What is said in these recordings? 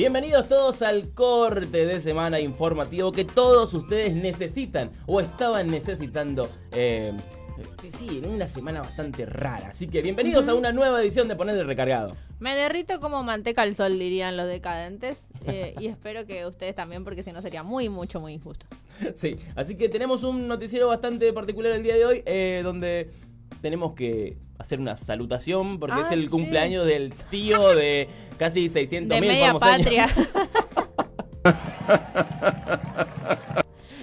Bienvenidos todos al corte de semana informativo que todos ustedes necesitan o estaban necesitando. Eh, sí, en una semana bastante rara. Así que bienvenidos a una nueva edición de Poner el Recargado. Me derrito como manteca al sol, dirían los decadentes. eh, y espero que ustedes también, porque si no sería muy, mucho, muy injusto. Sí, así que tenemos un noticiero bastante particular el día de hoy, eh, donde tenemos que hacer una salutación porque Ah, es el sí. cumpleaños del tío de casi 600 De mil media patria.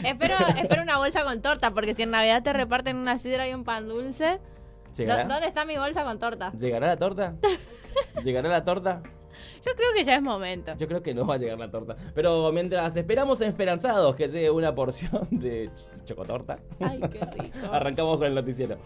espero, espero una bolsa con torta, porque si en Navidad te reparten una sidra y un pan dulce, ¿dó- ¿Llegará? ¿dónde está mi bolsa con torta? ¿Llegará la torta? ¿Llegará la torta? Yo creo que ya es momento. Yo creo que no va a llegar la torta. Pero mientras esperamos esperanzados que llegue una porción de ch- chocotorta, Ay, qué rico. arrancamos con el noticiero.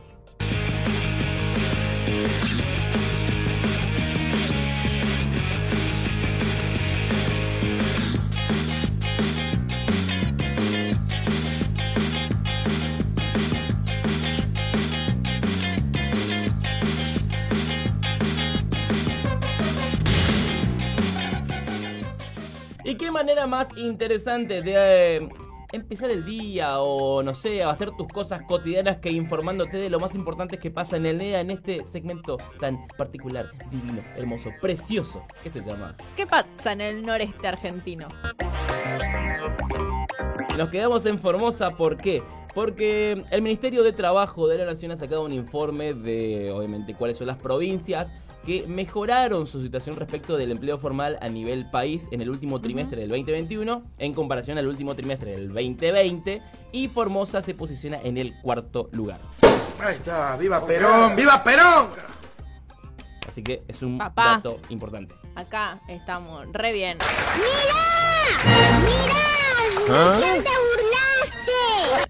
¿Y qué manera más interesante de eh, empezar el día o no sé, hacer tus cosas cotidianas que informándote de lo más importante que pasa en el día en este segmento tan particular, divino, hermoso, precioso, que se llama? ¿Qué pasa en el noreste argentino? Nos quedamos en Formosa, ¿por qué? Porque el Ministerio de Trabajo de la Nación ha sacado un informe de, obviamente, cuáles son las provincias que mejoraron su situación respecto del empleo formal a nivel país en el último trimestre del 2021 en comparación al último trimestre del 2020 y Formosa se posiciona en el cuarto lugar. Ahí está, viva Perón, viva Perón. Así que es un Papá. dato importante. Acá estamos re bien.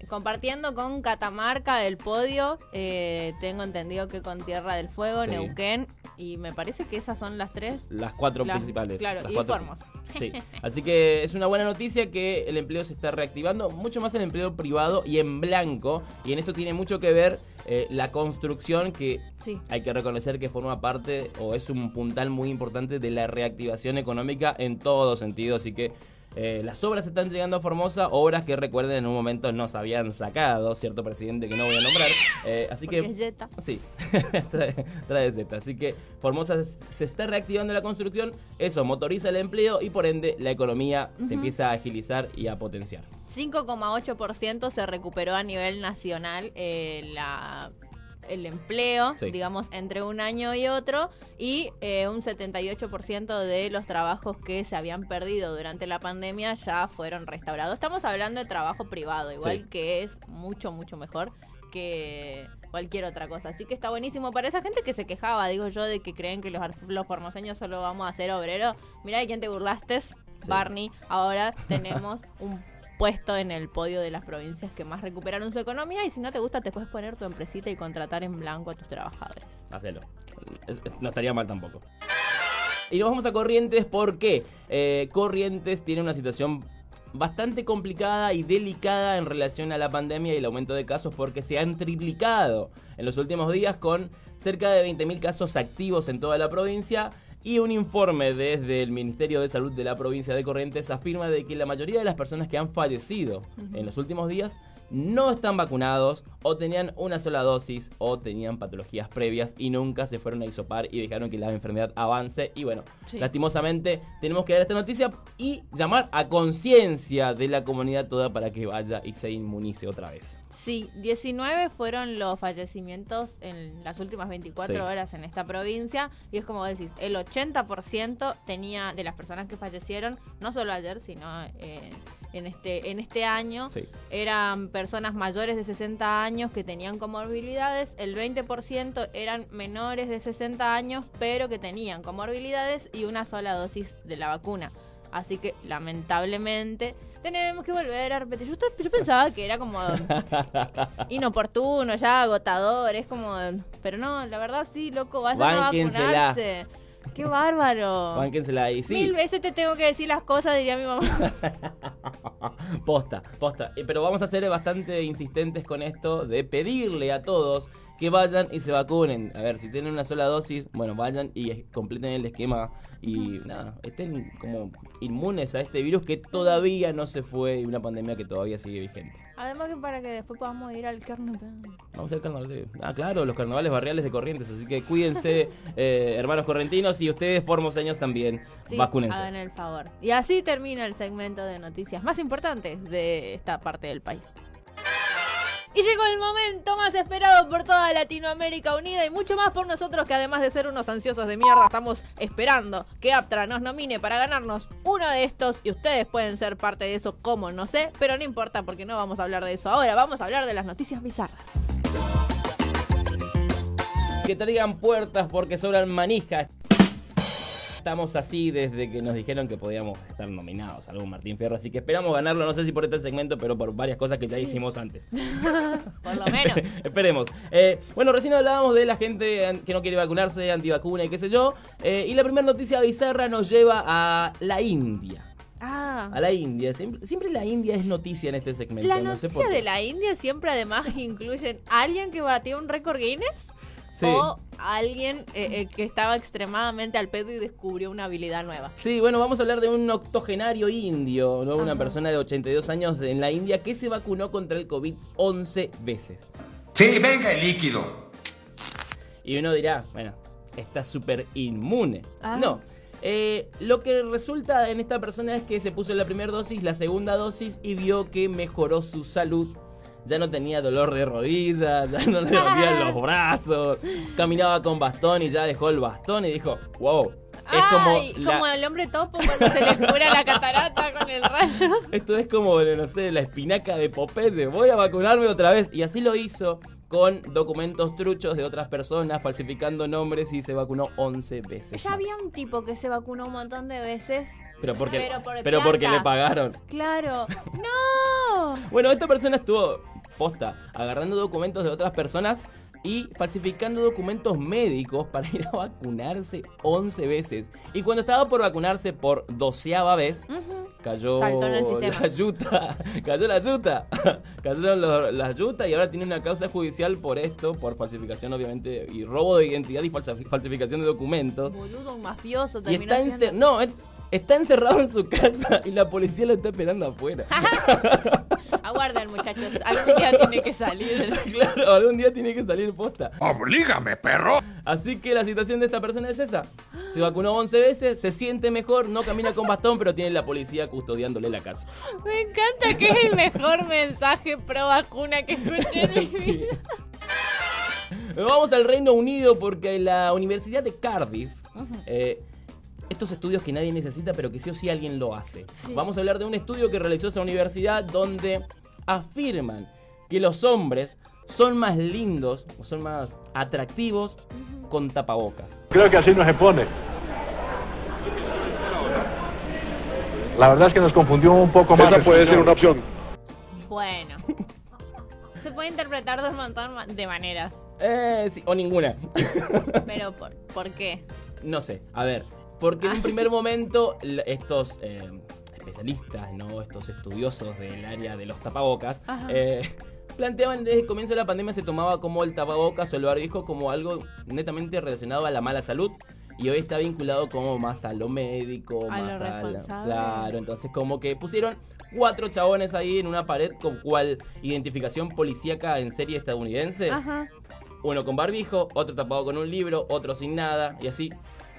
Compartiendo con Catamarca el podio, eh, tengo entendido que con Tierra del Fuego, Sí. Neuquén, y me parece que esas son las tres. Las cuatro Las- principales. claro, las y cuatro- Formosa. Sí. Así que es una buena noticia que el empleo se está reactivando, mucho más el empleo privado y en blanco. Y en esto tiene mucho que ver eh, la construcción que Sí. hay que reconocer que forma parte o es un puntal muy importante de la reactivación económica en todo sentido. Así que eh, las obras están llegando a Formosa, obras que recuerden en un momento nos habían sacado, cierto presidente que no voy a nombrar. Eh, así Porque que es. Sí, trae, trae. Así que Formosa se- se está reactivando la construcción, eso motoriza el empleo y por ende la economía se empieza a agilizar y a potenciar. 5,8% se recuperó a nivel nacional eh, la, el empleo, Sí. digamos, entre un año y otro, y eh, un 78% de los trabajos que se habían perdido durante la pandemia ya fueron restaurados. Estamos hablando de trabajo privado, igual Sí. que es mucho, mucho mejor que cualquier otra cosa. Así que está buenísimo para esa gente que se quejaba, digo yo, de que creen que los, los formoseños solo vamos a ser obreros. Mira de quién te burlaste, Barney. Ahora tenemos un puesto en el podio de las provincias que más recuperaron su economía y si no te gusta te puedes poner tu empresita y contratar en blanco a tus trabajadores. Hacelo. No estaría mal tampoco. Y nos vamos a Corrientes porque eh, Corrientes tiene una situación bastante complicada y delicada en relación a la pandemia y el aumento de casos porque se han triplicado en los últimos días con cerca de 20.000 casos activos en toda la provincia y un informe desde el Ministerio de Salud de la provincia de Corrientes afirma de que la mayoría de las personas que han fallecido en los últimos días no están vacunados o tenían una sola dosis o tenían patologías previas y nunca se fueron a isopar y dejaron que la enfermedad avance. Y bueno, Sí. lastimosamente tenemos que dar esta noticia y llamar a conciencia de la comunidad toda para que vaya y se inmunice otra vez. Sí, 19 fueron los fallecimientos en las últimas 24 Sí. horas en esta provincia y es como decís, el 80% tenía de las personas que fallecieron, no solo ayer, sino eh, en este en este año, Sí. eran personas mayores de 60 años que tenían comorbilidades, el 20% eran menores de 60 años pero que tenían comorbilidades y una sola dosis de la vacuna. Así que lamentablemente tenemos que volver a repetir. Yo, yo pensaba que era como inoportuno, ya agotador, es como... Pero no, la verdad sí, loco, vayan a vacunarse. Qué bárbaro. Bánquensela ahí. Sí, Mil veces te tengo que decir las cosas, diría mi mamá. posta, posta. Eh, Pero vamos a ser bastante insistentes con esto de pedirle a todos que vayan y se vacunen. A ver, si tienen una sola dosis, bueno, vayan y completen el esquema y nada, estén como inmunes a este virus que todavía no se fue y una pandemia que todavía sigue vigente. Además que para que después podamos ir al carnaval. Vamos al carnaval. Ah, claro, los carnavales barriales de Corrientes, así que cuídense, eh, hermanos correntinos, y ustedes formoseños también, Sí, vacúnense. hagan el favor. Y así termina el segmento de noticias más importantes de esta parte del país. Y llegó el momento más esperado por toda Latinoamérica Unida y mucho más por nosotros que además de ser unos ansiosos de mierda estamos esperando que Aptra nos nomine para ganarnos uno de estos y ustedes pueden ser parte de eso como no sé, pero no importa porque no vamos a hablar de eso ahora, vamos a hablar de las noticias bizarras. que traigan puertas porque sobran manijas. Estamos así desde que nos dijeron que podíamos estar nominados a algún Martín Fierro, así que esperamos ganarlo, no sé si por este segmento, pero por varias cosas que ya hicimos antes. Por lo menos. Esperemos. Eh, bueno, recién hablábamos de la gente que no quiere vacunarse, antivacuna y qué sé yo. eh, y la primera noticia bizarra nos lleva a la India. Ah. A la India. Siempre, siempre la India es noticia en este segmento. La no sé noticia por qué. de la India siempre además incluyen alguien que batió un récord Guinness Sí. o alguien eh, eh, que estaba extremadamente al pedo y descubrió una habilidad nueva. Sí, bueno, vamos a hablar de un octogenario indio, ¿no? Una persona de 82 años en la India que se vacunó contra el COVID 11 veces. Sí, venga el líquido. Y uno dirá, bueno, está súper inmune. Ah. No. Eh, lo que resulta en esta persona es que se puso la primera dosis, la segunda dosis y vio que mejoró su salud. Ya no tenía dolor de rodillas, ya no le dolían los brazos, caminaba con bastón y ya dejó el bastón y dijo, wow. Es como, la- como el hombre topo cuando se le cura la catarata con el rayo. Esto es como, no sé, la espinaca de Popeye. Voy a vacunarme otra vez. Y así lo hizo con documentos truchos de otras personas, falsificando nombres y se vacunó 11 veces. Ya más. había un tipo que se vacunó un montón de veces. Pero porque, Pero por pero porque le pagaron. Claro. ¡No! Bueno, esta persona estuvo posta, agarrando documentos de otras personas y falsificando documentos médicos para ir a vacunarse 11 veces. Y cuando estaba por vacunarse por doceava vez, cayó la yuta, cayó la yuta, cayeron las yutas y ahora tiene una causa judicial por esto, por falsificación obviamente y robo de identidad y falsificación de documentos. Boludo, un mafioso Y está, siendo- no, es- está encerrado en su casa y la policía lo está esperando afuera. Aguarden, muchachos. Algún día tiene que salir. claro, algún día tiene que salir posta. Oblígame, perro. Así que la situación de esta persona es esa. Se vacunó 11 veces, se siente mejor, no camina con bastón, pero tiene la policía custodiándole la casa. Me encanta que es el mejor mensaje pro vacuna que escuché en mi Sí. vida. Vamos al Reino Unido porque la Universidad de Cardiff, eh, estos estudios que nadie necesita pero que sí o sí alguien lo hace. Sí. Vamos a hablar de un estudio que realizó esa universidad donde afirman que los hombres son más lindos o son más atractivos con tapabocas. Creo que así no se pone. La verdad es que nos confundió un poco más. Esa puede ser una opción. Bueno. Se puede interpretar de un montón de maneras. Eh, sí, o ninguna. Pero ¿por, ¿por qué? No sé, a ver, porque en un primer momento estos eh, especialistas, ¿no? Estos estudiosos del área de los tapabocas, eh, planteaban desde el comienzo de la pandemia se tomaba como el tapabocas o el barbijo como algo netamente relacionado a la mala salud. Y hoy está vinculado como más a lo médico, A lo más a la-. Claro, entonces como que pusieron cuatro chabones ahí en una pared con cual identificación policíaca en serie estadounidense. Ajá. Uno con barbijo, otro tapado con un libro, otro sin nada y así.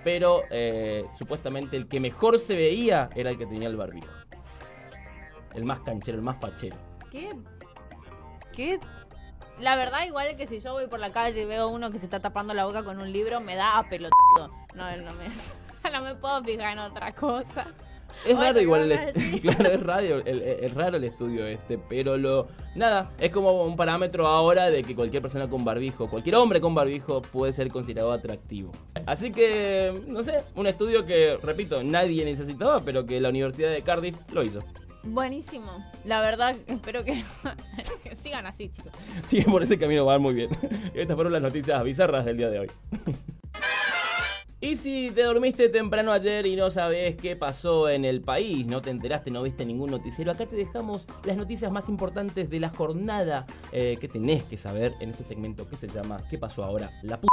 Pero eh, supuestamente el que mejor se veía era el que tenía el barbijo. El más canchero, el más fachero. ¿Qué? ¿Qué? La verdad, igual que si yo voy por la calle y veo uno que se está tapando la boca con un libro, me da a pelotudo. No, no me, no me puedo fijar en otra cosa. Es raro igual, ¿qué el vas a est- decir? claro, es, radio, el- el- es raro el estudio este, pero lo nada, es como un parámetro ahora de que cualquier persona con barbijo, cualquier hombre con barbijo puede ser considerado atractivo. Así que, no sé, un estudio que, repito, nadie necesitaba, pero que la Universidad de Cardiff lo hizo. Buenísimo. La verdad, espero que, que sigan así, chicos. Sí, por ese camino van muy bien. Estas fueron las noticias bizarras del día de hoy. Y si te dormiste temprano ayer y no sabes qué pasó en el país, no te enteraste, no viste ningún noticiero, acá te dejamos las noticias más importantes de la jornada eh, que tenés que saber en este segmento que se llama ¿Qué pasó ahora? La p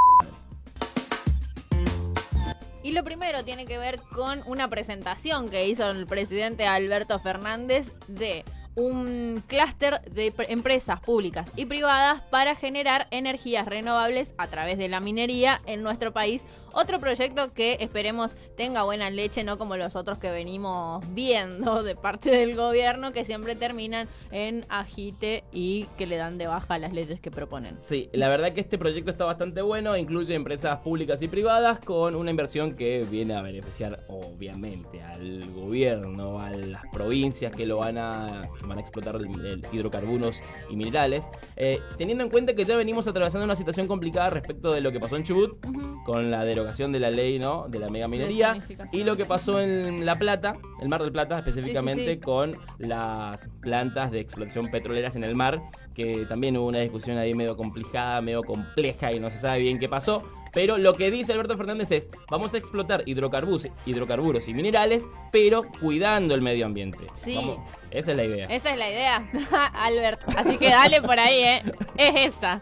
Y lo primero tiene que ver con una presentación que hizo el presidente Alberto Fernández de un clúster de pre- empresas públicas y privadas para generar energías renovables a través de la minería en nuestro país. Otro proyecto que esperemos tenga buena leche, no como los otros que venimos viendo de parte del gobierno, que siempre terminan en agite y que le dan de baja las leyes que proponen. Sí, la verdad que este proyecto está bastante bueno, incluye empresas públicas y privadas con una inversión que viene a beneficiar obviamente al gobierno, a las provincias que lo van a, van a explotar el, el hidrocarburos y minerales, Eh, teniendo en cuenta que ya venimos atravesando una situación complicada respecto de lo que pasó en Chubut con la derogación de la ley ¿no? de la mega minería y lo que pasó en La Plata, el Mar del Plata específicamente, Sí, sí, sí. con las plantas de explotación petroleras en el mar, que también hubo una discusión ahí medio complicada, medio compleja y no se sabe bien qué pasó. Pero lo que dice Alberto Fernández es, vamos a explotar hidrocarburos, hidrocarburos y minerales, pero cuidando el medio ambiente. Sí. Vamos, esa es la idea. Esa es la idea, Albert. Así que dale por ahí, ¿eh? Es esa.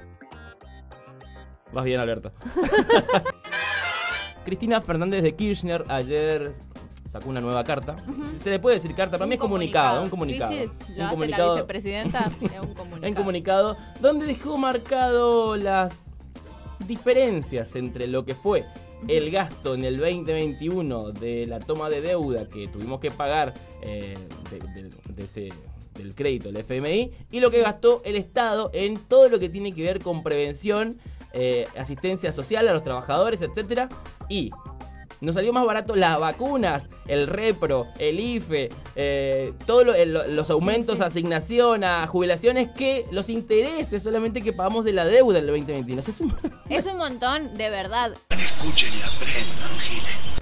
Vas bien, Alberto. Cristina Fernández de Kirchner ayer sacó una nueva carta. Se le puede decir carta, para mí es comunicado, un comunicado. Sí, sí, un hace comunicado. la vicepresidenta, es un comunicado. en comunicado donde dejó marcado las diferencias entre lo que fue el gasto en el 2021 de la toma de deuda que tuvimos que pagar eh, de- de- de este- del crédito, el FMI, y lo que gastó el Estado en todo lo que tiene que ver con prevención, eh, asistencia social a los trabajadores, etcétera, y nos salió más barato las vacunas, el repro, el IFE, eh, todos lo- el- los aumentos sí. a asignación, a jubilaciones, que los intereses solamente que pagamos de la deuda del 2021. O sea, es un- Es un montón, de verdad. Escuchen y aprendan.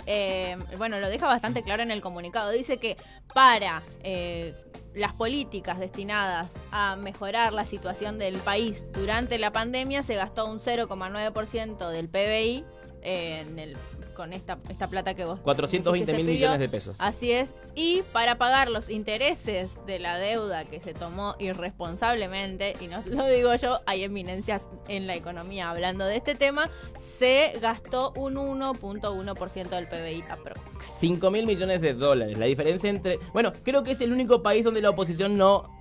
Eh, bueno, lo deja bastante claro en el comunicado. Dice que para eh, las políticas destinadas a mejorar la situación del país durante la pandemia se gastó un 0,9% del PBI en el, con esta, esta plata que vos 420 que se mil millones de pesos. Así es. Y para pagar los intereses de la deuda que se tomó irresponsablemente, y no lo digo yo, hay eminencias en la economía hablando de este tema, se gastó un 1.1% del PBI aprox. 5 mil millones de dólares. La diferencia entre... Bueno, creo que es el único país donde la oposición no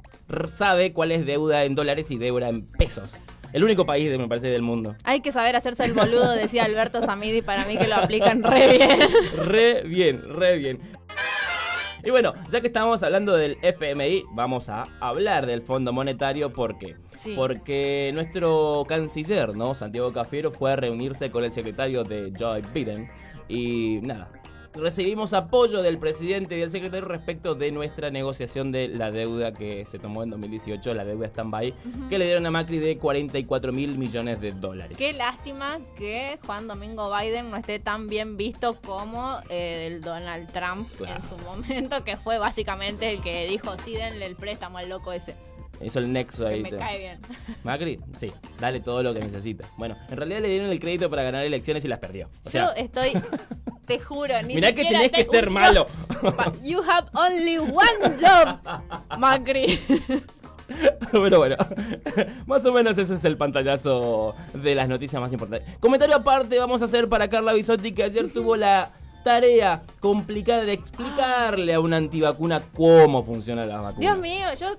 sabe cuál es deuda en dólares y deuda en pesos. El único país, me parece, del mundo. Hay que saber hacerse el boludo, decía Alberto Samidi, para mí que lo aplican re bien. Re bien, re bien. Y bueno, ya que estamos hablando del FMI, vamos a hablar del Fondo Monetario. ¿Por qué? Sí. Porque nuestro canciller, ¿no? Santiago Cafiero, fue a reunirse con el secretario de Joe Biden. Y nada, recibimos apoyo del presidente y del secretario respecto de nuestra negociación de la deuda que se tomó en 2018, la deuda stand-by, que le dieron a Macri de 44 mil millones de dólares. Qué lástima que Juan Domingo Biden no esté tan bien visto como eh, el Donald Trump Claro. en su momento, que fue básicamente el que dijo, sí, denle el préstamo al loco ese, Hizo el nexo que ahí. me cae bien. Macri, sí, dale todo lo que necesita. Bueno, en realidad le dieron el crédito para ganar elecciones y las perdió. O sea, Yo estoy, te juro, ni mirá que tenés que ser malo. You have only one job, Macri. Pero bueno, más o menos ese es el pantallazo de las noticias más importantes. Comentario aparte vamos a hacer para Carla Bisotti que ayer tuvo la tarea complicada de explicarle a una antivacuna cómo funcionan las vacunas. Dios mío, yo...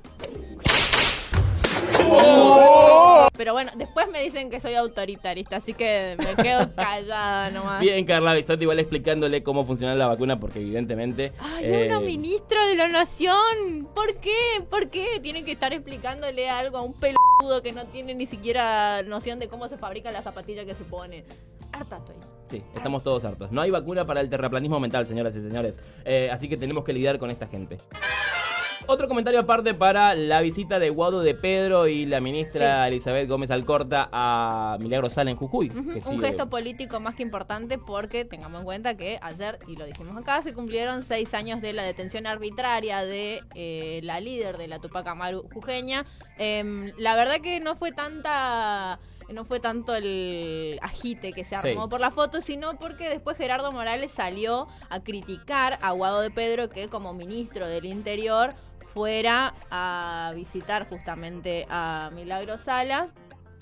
Pero bueno, después me dicen que soy autoritarista, así que me quedo callada nomás. Bien, Carla Bisotti igual explicándole cómo funciona la vacuna porque evidentemente... Ay, eh, una ministra de la nación. ¿Por qué? ¿Por qué? Tienen que estar explicándole algo a un peludo que no tiene ni siquiera noción de cómo se fabrica la zapatilla que se pone. Harta estoy. Sí, estamos todos hartos. No hay vacuna para el terraplanismo mental, señoras y señores. Eh, así que tenemos que lidiar con esta gente. Otro comentario aparte para la visita de Guado de Pedro y la ministra Elizabeth Gómez Alcorta a Milagro Sala en Jujuy. Que Un gesto político más que importante porque tengamos en cuenta que ayer, y lo dijimos acá, se cumplieron seis años de la detención arbitraria de eh, la líder de la Tupac Amaru jujeña. Em, la verdad que no fue tanta no fue tanto el agite que se armó Sí. por la foto, sino porque después Gerardo Morales salió a criticar a Guado de Pedro que como ministro del Interior fuera a visitar justamente a Milagro Sala.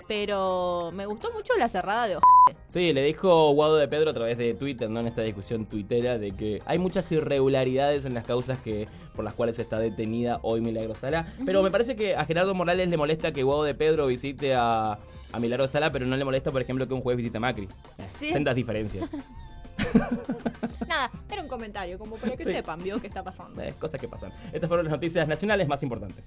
Pero me gustó mucho la cerrada de Ojete. Sí, le dijo Guado de Pedro a través de Twitter, ¿no? En esta discusión tuitera de que hay muchas irregularidades en las causas que por las cuales está detenida hoy Milagro Sala. Pero me parece que a Gerardo Morales le molesta que Guado de Pedro visite a, a Milagro Sala, pero no le molesta, por ejemplo, que un juez visite a Macri. Sí. Sendas diferencias. Nada, era un comentario, como para que Sí. sepan, vio qué está pasando. Eh, cosas que pasan. Estas fueron las noticias nacionales más importantes.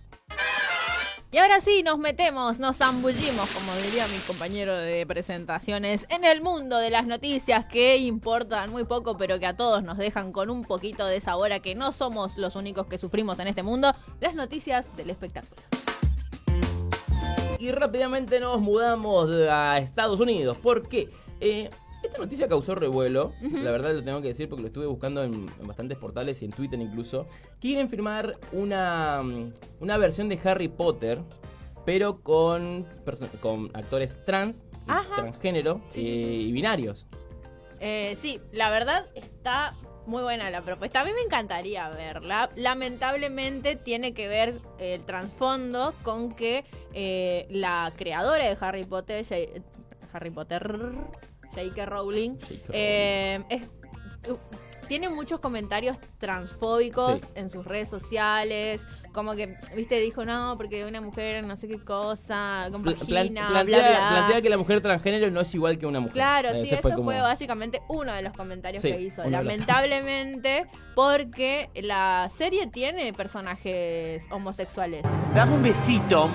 Y ahora sí, nos metemos, nos zambullimos, como diría mi compañero de presentaciones, en el mundo de las noticias que importan muy poco, pero que a todos nos dejan con un poquito de sabor a que no somos los únicos que sufrimos en este mundo, las noticias del espectáculo. Y rápidamente nos mudamos a Estados Unidos. ¿Por qué? Eh, esta noticia causó revuelo, la verdad lo tengo que decir porque lo estuve buscando en, en bastantes portales y en Twitter incluso. Quieren firmar una, mm, una versión de Harry Potter, pero con, con actores trans, Ajá. transgénero Sí, eh, y binarios. Eh, sí, la verdad está muy buena la propuesta. A mí me encantaría verla. Lamentablemente tiene que ver el trasfondo con que eh, la creadora de Harry Potter, Harry Potter, J.K. Rowling, eh, es- tiene muchos comentarios transfóbicos Sí. en sus redes sociales. Como que, viste, dijo, no, porque una mujer no sé qué cosa, Pla- compagina, plantea, bla. plantea que la mujer transgénero no es igual que una mujer. Claro, Eh, sí, eso fue, como- básicamente uno de los comentarios Sí, que hizo. Lamentablemente, porque la serie tiene personajes homosexuales. Dame un besito.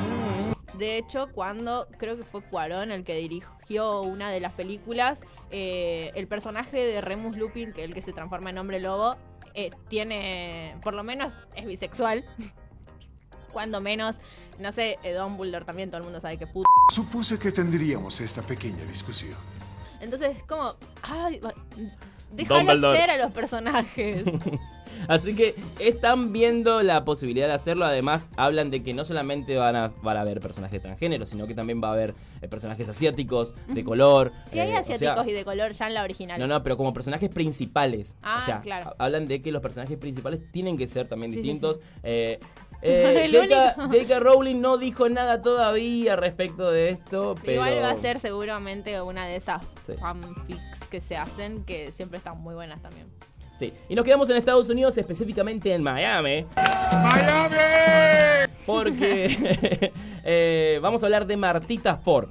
De hecho, cuando creo que fue Cuarón el que dirigió una de las películas, eh, el personaje de Remus Lupin, que es el que se transforma en hombre lobo, eh, tiene, por lo menos es bisexual. Cuando menos, no sé, eh, Dumbledore también, todo el mundo sabe que puto. Supuse que tendríamos esta pequeña discusión. Entonces, como, ay, Dumbledore. ser a los personajes. Así que están viendo la posibilidad de hacerlo. Además, hablan de que no solamente van a, van a haber personajes transgéneros, sino que también va a haber eh, personajes asiáticos, de color. Si hay eh, o asiáticos sea, y de color ya en la original. No, no, pero como personajes principales. Ah, o sea, claro. ha- hablan de que los personajes principales tienen que ser también Sí, sí, distintos. Eh, eh, J.K. Rowling no dijo nada todavía respecto de esto, pero... Igual va a ser seguramente una de esas Sí. fanfics que se hacen que siempre están muy buenas también. Sí, y nos quedamos en Estados Unidos, específicamente en Miami. ¡Miami! Porque eh, vamos a hablar de Martita Ford,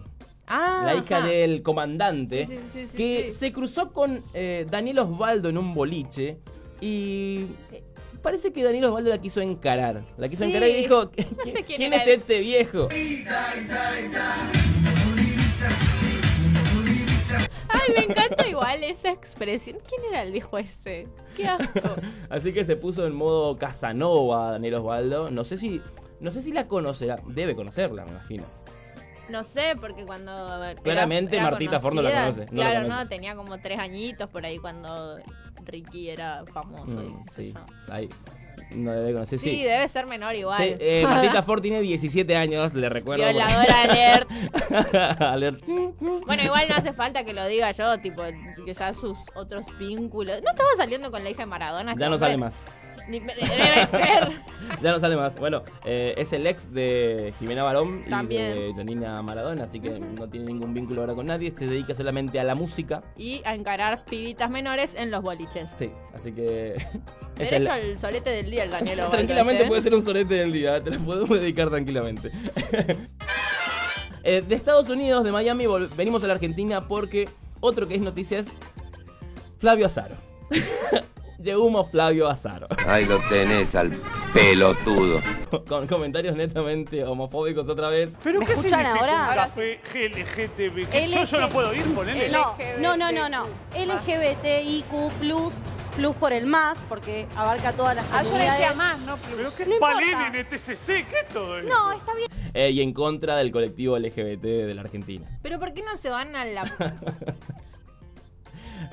Ah, la hija ajá. del comandante, Sí, sí, sí, sí, que sí. se cruzó con eh, Daniel Osvaldo en un boliche y eh, parece que Daniel Osvaldo la quiso encarar. La quiso Sí. encarar y dijo, No sé quién ¿quién es él". este viejo? Ay, me encanta igual esa expresión. ¿Quién era el viejo ese? Qué asco. Así que se puso en modo Casanova Daniel Osvaldo. No sé si, no sé si la conocerá, debe conocerla, me imagino. No sé, porque cuando. era- Claramente era Martita Ford no la conoce, no la claro, conoce. no, tenía como tres añitos por ahí cuando Ricky era famoso. Mm, sí, ahí no debe conocer. Sí, Sí, debe ser menor igual. Sí, eh, Martita Ford tiene 17 años, le recuerdo. Violadora alert. Alert. Bueno, igual no hace falta que lo diga yo, tipo, que ya sus otros vínculos. ¿No estaba saliendo con la hija de Maradona? Ya no hombre? sale más. Ni- debe ser. Ya no sale más. Bueno, eh, es el ex de Jimena Barón y de Janina Maradona, así que no tiene ningún vínculo ahora con nadie. Se dedica solamente a la música. Y a encarar pibitas menores en los boliches. Sí, así que. Derecho la- al solete del día, el Daniel Tranquilamente ¿eh? puede ser un solete del día, te lo podemos dedicar tranquilamente. Eh, de Estados Unidos, de Miami, venimos a la Argentina porque otro que es noticia es Flavio Azaro. Yehumo Flavio Azaro. Ahí lo tenés al pelotudo. Con comentarios netamente homofóbicos otra vez. ¿Pero ¿Me qué escuchan significa ahora? un café LGTB? Yo, LG. yo no puedo ir, ponele. No, no, no, no, no. LGBTIQ+, plus por el más, porque abarca todas las Ah, yo comunidades. decía más, no plus. ¿Pero qué No es Palini, importa. NTCC? ¿Qué es todo eso? No, está bien. Eh, y en contra del colectivo LGBT de la Argentina. Pero ¿por qué no se van a la...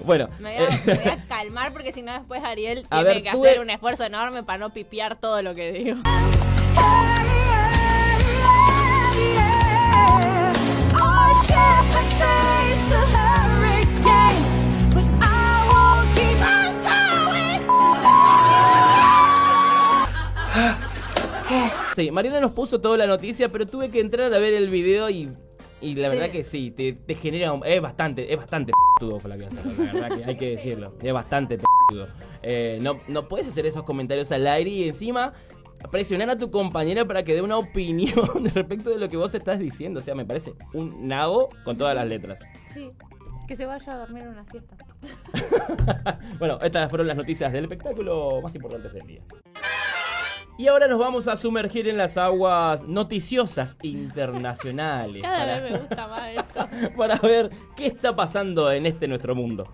Bueno, Me voy, a, eh, me voy a calmar porque si no después Ariel tiene ver, que hacer un esfuerzo enorme para no pipiar todo lo que digo. Sí, Mariana nos puso toda la noticia, pero tuve que entrar a ver el video y, y la Sí. verdad que sí, te, te genera un- es bastante, es bastante p***tudo Flavia la verdad que hay que decirlo, es bastante p***tudo. Eh, no, no puedes hacer esos comentarios al aire y encima presionar a tu compañera para que dé una opinión respecto de lo que vos estás diciendo, o sea, me parece un nabo con todas las letras. Sí. Que se vaya a dormir una siesta. Bueno, estas fueron las noticias del espectáculo más importantes del día. Y ahora nos vamos a sumergir en las aguas noticiosas internacionales. Cada para- vez me gusta más esto. para ver qué está pasando en este nuestro mundo.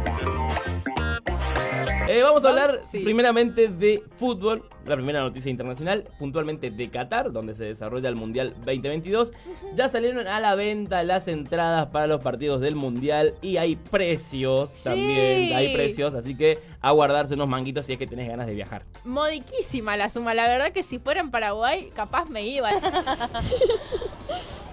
Eh, vamos a hablar Sí. primeramente de fútbol, la primera noticia internacional, puntualmente de Qatar, donde se desarrolla el Mundial 2022. Ya salieron a la venta las entradas para los partidos del Mundial y hay precios también, hay precios, así que a guardarse unos manguitos si es que tenés ganas de viajar. Modiquísima la suma. La verdad que si fuera en Paraguay, capaz me iba.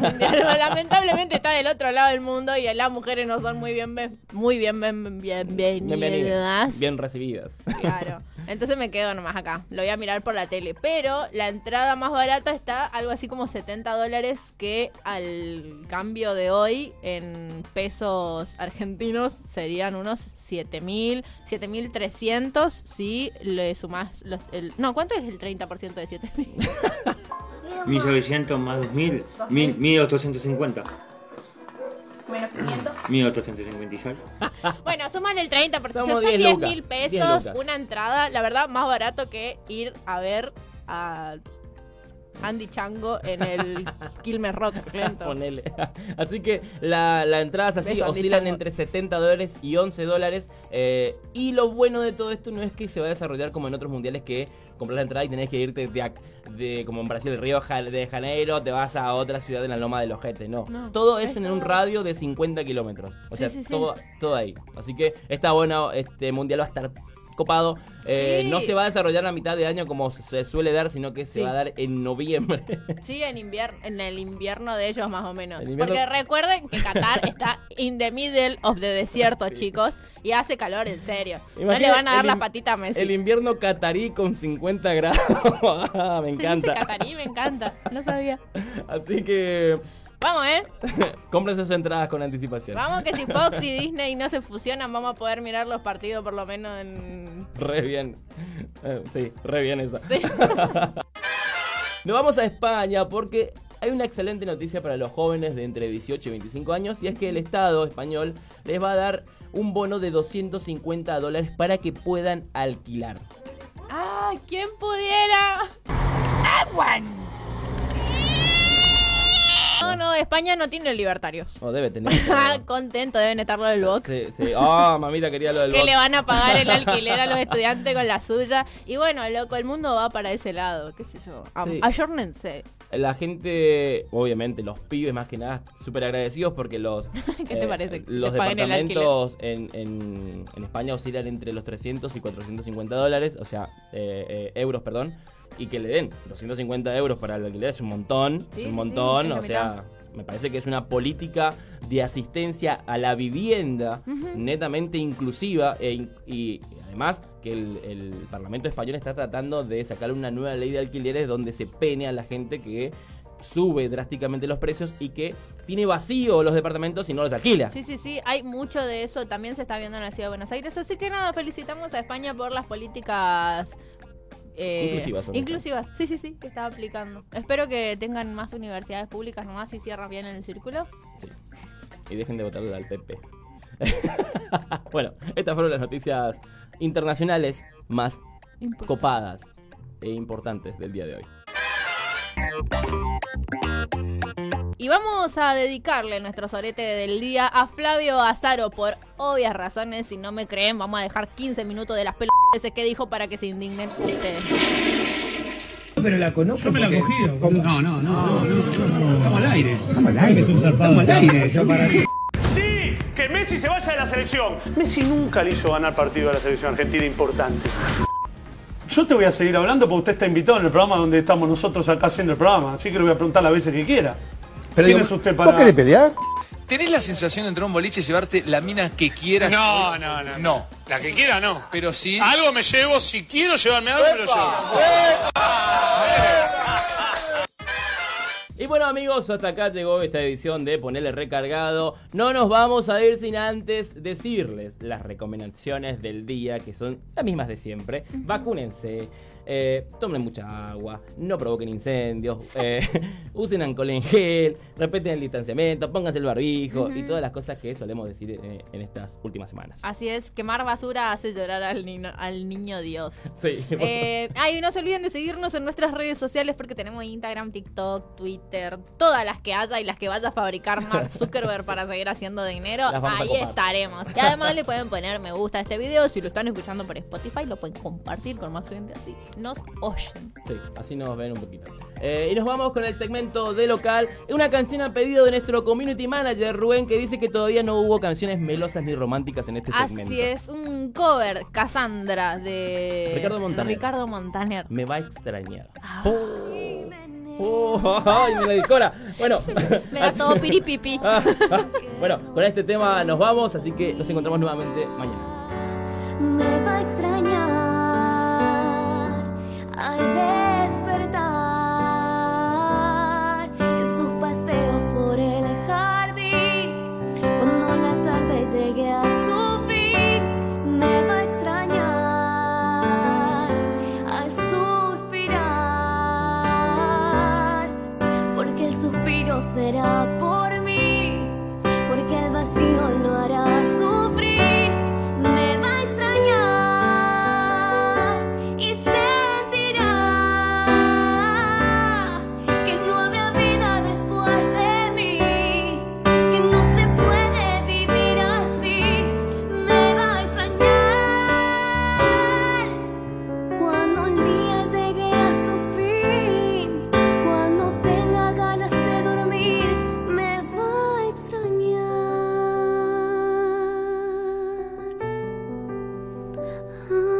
Lamentablemente está del otro lado del mundo y las mujeres no son muy bien, muy bien, bien, bien, Bienvenidas, bienvenidas. bien recibidas. Claro. Entonces me quedo nomás acá. Lo voy a mirar por la tele. Pero la entrada más barata está algo así como 70 dólares que al cambio de hoy en pesos argentinos serían unos 7000, 7300 si le sumás los... El, no, ¿cuánto es el 30% de 7000? 1900 más 2000, 1000, 1850. Menos 500. 1856. Bueno, suman el 30%. Somos Son 10 10 lucas, mil 10 pesos. lucas. Una entrada, la verdad, más barato que ir a ver a Andy Chango en el Quilmes Rock. Clinton. Ponele. Así que la, la entrada es así, Beso, oscilan entre 70 dólares y 11 dólares. eh, y lo bueno de todo esto no es que se va a desarrollar como en otros mundiales que compras la entrada y tenés que irte de, de- como en Brasil, el Río de Janeiro, te vas a otra ciudad en la Loma del Ojete. No, No, todo es en un radio de 50 kilómetros. O sea, sí, sí. todo, todo ahí. Así que está bueno, este mundial va a estar copado. Eh, Sí. No se va a desarrollar a mitad de año como se suele dar, sino que se Sí. va a dar en noviembre. Sí, en, invierno, en el invierno de ellos más o menos. Invierno- Porque recuerden que Qatar está in the middle of the desierto, Sí. chicos. Y hace calor, en serio. no le van a dar el la in- patita a Messi. El invierno catarí con 50 grados. Ah, me Se encanta. dice catarí, me encanta. No sabía. Así que Vamos, ¿eh? cómprense sus entradas con anticipación. Vamos que si Fox y Disney no se fusionan, vamos a poder mirar los partidos por lo menos en... Re bien. Eh, sí, re bien esa. Sí. Nos vamos a España porque hay una excelente noticia para los jóvenes de entre 18 y 25 años y es que el Estado español les va a dar un bono de 250 dólares para que puedan alquilar. ¡Ah! ¿Quién pudiera? No, no, España no tiene libertarios. No, debe tener. Contento deben estar los del box. Sí, sí. Ah, mamita quería lo del Que box. le van a pagar el alquiler a los estudiantes con la suya. Y bueno, loco, el mundo va para ese lado, qué sé yo. Sí. Ayórnense. La gente, obviamente, los pibes más que nada, súper agradecidos porque los. ¿Qué te parece? Que Los departamentos en, en, en España oscilan entre los 300 y 450 dólares, o sea, eh, eh, euros, perdón. Y que le den 250 euros para el alquiler es un montón, Sí, es un montón, o sea. Me parece que es una política de asistencia a la vivienda netamente inclusiva e y además que el, el Parlamento español está tratando de sacar una nueva ley de alquileres donde se pene a la gente que sube drásticamente los precios y que tiene vacío los departamentos y no los alquila. Sí, sí, sí, hay mucho de eso. También se está viendo en la ciudad de Buenos Aires. Así que nada, felicitamos a España por las políticas. Eh, Inclusivas, todo. Inclusivas, sí, sí, sí, que está aplicando. Espero que tengan más universidades públicas nomás y cierran bien el círculo. Sí. Y dejen de votarle al PP. bueno, estas fueron las noticias internacionales más copadas e importantes del día de hoy. Y vamos a dedicarle nuestro sorete del día a Flavio Azaro por obvias razones. Si no me creen, vamos a dejar 15 minutos de las pelotas que dijo para que se indignen ustedes. Pero la conozco. Yo me la he cogido. No, no, no, no, Estamos al aire. Estamos al aire. Es un zarpado. Estamos al aire. Yo para mí. Sí, que Messi se vaya de la selección. Messi nunca le hizo ganar partido a la selección argentina importante. Yo te voy a seguir hablando porque usted está invitado en el programa donde estamos nosotros acá haciendo el programa, así que le voy a preguntar las veces que quiera. ¿Quién digo, es usted ¿Vos para...? querés pelear? ¿Tenés la sensación de entrar a un boliche y llevarte la mina que quieras? No, no, no. No. La que quiera, no. Pero sí. Algo me llevo, si quiero llevarme algo, me lo llevo. Y bueno amigos, hasta acá llegó esta edición de Ponerle Recargado. No nos vamos a ir sin antes decirles las recomendaciones del día, que son las mismas de siempre. Vacúnense, eh, tomen mucha agua, no provoquen incendios, eh, usen alcohol en gel, respeten el distanciamiento, pónganse el barbijo y todas las cosas que solemos decir eh, en estas últimas semanas. Así es, quemar basura hace llorar al, niño al niño Dios. Sí. Eh, ay, no se olviden de seguirnos en nuestras redes sociales porque tenemos Instagram, TikTok, Twitter, todas las que haya y las que vaya a fabricar Mark Zuckerberg para seguir haciendo dinero. Ahí estaremos. Y además le pueden poner me gusta a este video. Si lo están escuchando por Spotify, lo pueden compartir con más gente así. Nos oyen. Sí, así nos ven un poquito. Eh, y nos vamos con el segmento de local. Una canción a pedido de nuestro community manager Rubén que dice que todavía no hubo canciones melosas ni románticas en este segmento. Así es, un cover, Cassandra, de Ricardo Montaner. Ricardo Montaner. Me va a extrañar. Oh. Oh, ay, me la. Bueno, Me da todo piripipi. Ah, ah. bueno, con este tema nos vamos, así que nos encontramos nuevamente mañana. Me va a extrañar al despertar Ah,